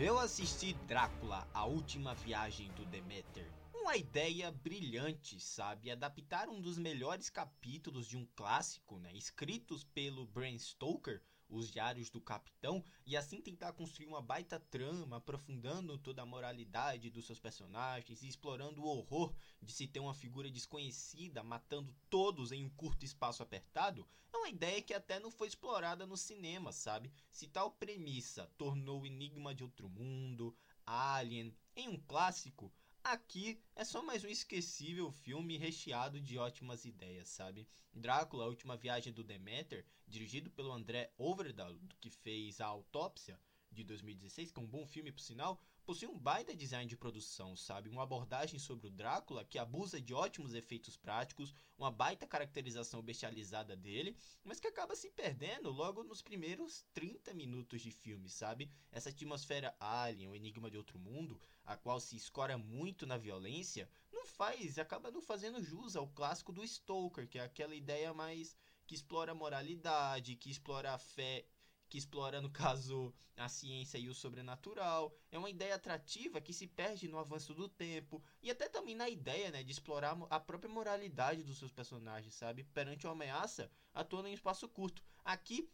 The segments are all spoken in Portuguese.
Eu assisti Drácula, a última viagem do Demeter. Uma ideia brilhante, sabe? Adaptar um dos melhores capítulos de um clássico, né? Escritos pelo Bram Stoker, os Diários do Capitão, e assim tentar construir uma baita trama, aprofundando toda a moralidade dos seus personagens e explorando o horror de se ter uma figura desconhecida matando todos em um curto espaço apertado, é uma ideia que até não foi explorada no cinema, sabe? Se tal premissa tornou o Enigma de Outro Mundo, Alien, em um clássico, Aqui é só mais um esquecível filme recheado de ótimas ideias, sabe? Drácula, a última viagem do Demeter, dirigido pelo André Overdahl, que fez a Autópsia de 2016, que é um bom filme por sinal, possui um baita design de produção, sabe? Uma abordagem sobre o Drácula que abusa de ótimos efeitos práticos, uma baita caracterização bestializada dele, mas que acaba se perdendo logo nos primeiros 30 minutos de filme, sabe? Essa atmosfera alien, o enigma de outro mundo, a qual se escora muito na violência, não faz, acaba não fazendo jus ao clássico do Stoker, que é aquela ideia mais que explora a moralidade, que explora a fé que explora, no caso, a ciência e o sobrenatural. É uma ideia atrativa que se perde no avanço do tempo e até também na ideia né, de explorar a própria moralidade dos seus personagens, sabe? Perante uma ameaça, atuando em espaço curto. Aqui,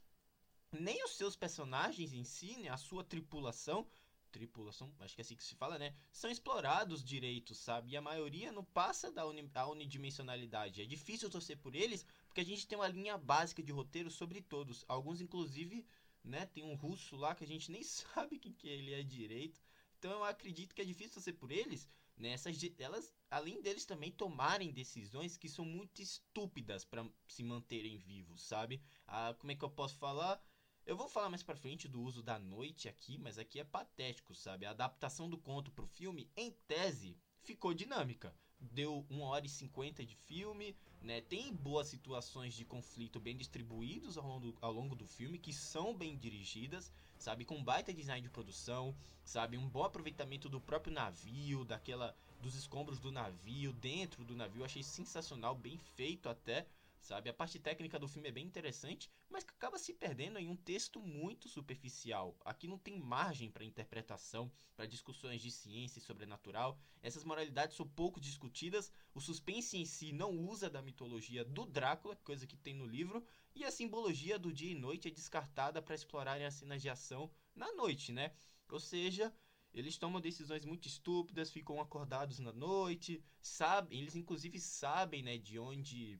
nem os seus personagens em si, né, a sua tripulação, tripulação, acho que é assim que se fala, né? São explorados direitos, sabe? E a maioria não passa da uni, unidimensionalidade. É difícil torcer por eles, porque a gente tem uma linha básica de roteiro sobre todos. Alguns, inclusive, né? Tem um russo lá que a gente nem sabe quem que ele é direito. Então eu acredito que é difícil ser por eles, né? Essas, elas, além deles também tomarem decisões que são muito estúpidas para se manterem vivos, sabe? Ah, como é que eu posso falar? Eu vou falar mais para frente do uso da noite aqui, mas aqui é patético, sabe? A adaptação do conto pro filme, em tese, ficou dinâmica deu 1 hora e 50 de filme, né? Tem boas situações de conflito bem distribuídos ao longo, ao longo do filme, que são bem dirigidas, sabe? Com baita design de produção, sabe? Um bom aproveitamento do próprio navio, daquela dos escombros do navio, dentro do navio, achei sensacional, bem feito até sabe? A parte técnica do filme é bem interessante, mas que acaba se perdendo em um texto muito superficial. Aqui não tem margem para interpretação, para discussões de ciência e sobrenatural. Essas moralidades são pouco discutidas, o suspense em si não usa da mitologia do Drácula, coisa que tem no livro, e a simbologia do dia e noite é descartada para explorarem as cenas de ação na noite, né? Ou seja, eles tomam decisões muito estúpidas, ficam acordados na noite, sabem, eles inclusive sabem, né, de onde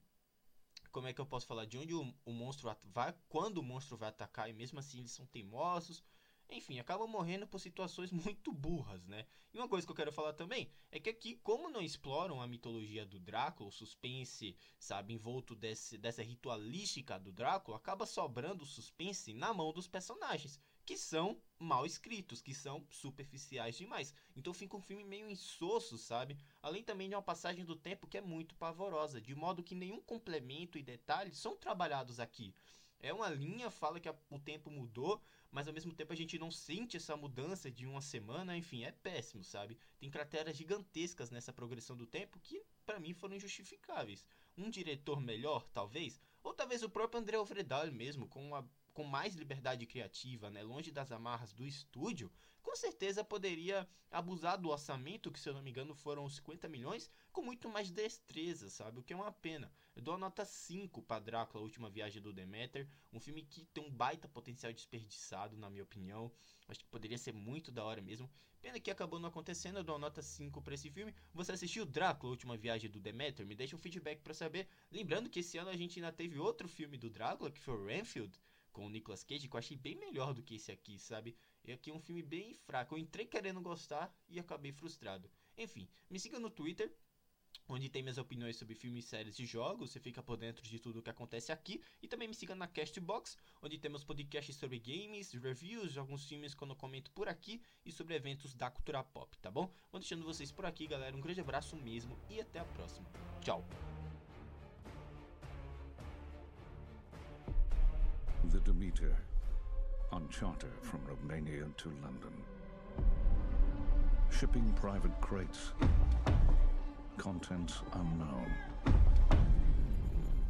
como é que eu posso falar de onde o, o monstro vai, quando o monstro vai atacar e mesmo assim eles são teimosos. Enfim, acabam morrendo por situações muito burras, né? E uma coisa que eu quero falar também é que aqui, como não exploram a mitologia do Drácula, o suspense, sabe, envolto desse, dessa ritualística do Drácula, acaba sobrando o suspense na mão dos personagens que são mal escritos, que são superficiais demais. Então fica um filme meio insosso, sabe? Além também de uma passagem do tempo que é muito pavorosa, de modo que nenhum complemento e detalhes são trabalhados aqui. É uma linha, fala que o tempo mudou, mas ao mesmo tempo a gente não sente essa mudança de uma semana, enfim, é péssimo, sabe? Tem crateras gigantescas nessa progressão do tempo que para mim foram injustificáveis. Um diretor melhor, talvez, ou talvez o próprio André Alfredal mesmo, com uma com mais liberdade criativa, né, longe das amarras do estúdio, com certeza poderia abusar do orçamento, que se eu não me engano foram 50 milhões, com muito mais destreza, sabe? O que é uma pena. Eu dou a nota 5 para Drácula, a última viagem do Demeter, um filme que tem um baita potencial desperdiçado, na minha opinião. Acho que poderia ser muito da hora mesmo. Pena que acabou não acontecendo, eu dou a nota 5 para esse filme. Você assistiu Drácula, a última viagem do Demeter? Me deixa um feedback para saber. Lembrando que esse ano a gente ainda teve outro filme do Drácula, que foi o Renfield com o Nicolas Cage, que eu achei bem melhor do que esse aqui, sabe? E aqui é um filme bem fraco. Eu entrei querendo gostar e acabei frustrado. Enfim, me siga no Twitter, onde tem minhas opiniões sobre filmes, séries e jogos. Você fica por dentro de tudo o que acontece aqui. E também me siga na Castbox, onde temos podcasts sobre games, reviews alguns filmes quando eu comento por aqui e sobre eventos da cultura pop, tá bom? Vou deixando vocês por aqui, galera. Um grande abraço mesmo e até a próxima. Tchau! Demeter on charter from Romania to London. Shipping private crates. Contents unknown.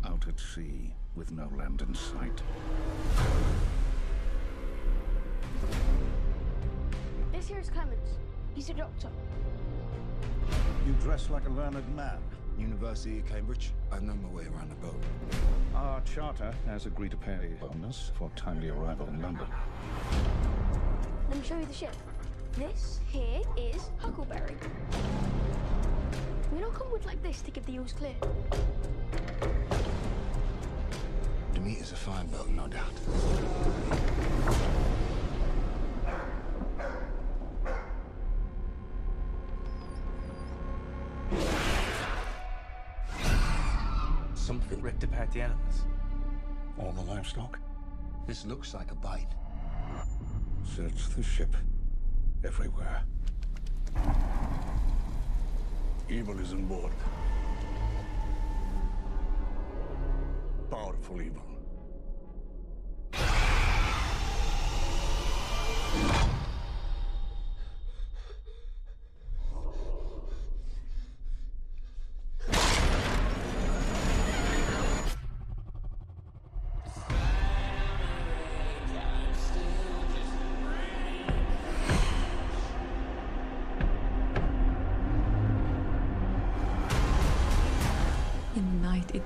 Out at sea with no land in sight. This here is Clemens. He's a doctor. You dress like a learned man. University of Cambridge. I know my way around the boat. Our charter has agreed to pay a bonus for timely arrival in London. Let me show you the ship. This here is Huckleberry. We don't come with like this to give the ewes clear. Demeter's a fine boat, no doubt. Something ripped apart the animals. All the livestock. This looks like a bite. Search the ship. Everywhere. Evil is on board. Powerful evil.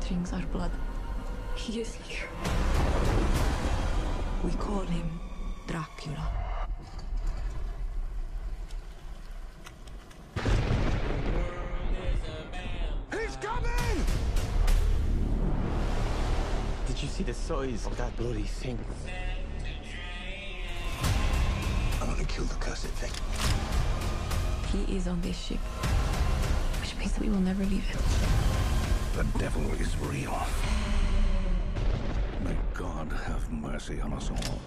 The drinks our blood. He is here. We call him Dracula. He's coming! Did you see the size of that bloody thing? I want to kill the cursed thing. He is on this ship, which means that we will never leave it. The devil is real. May God have mercy on us all.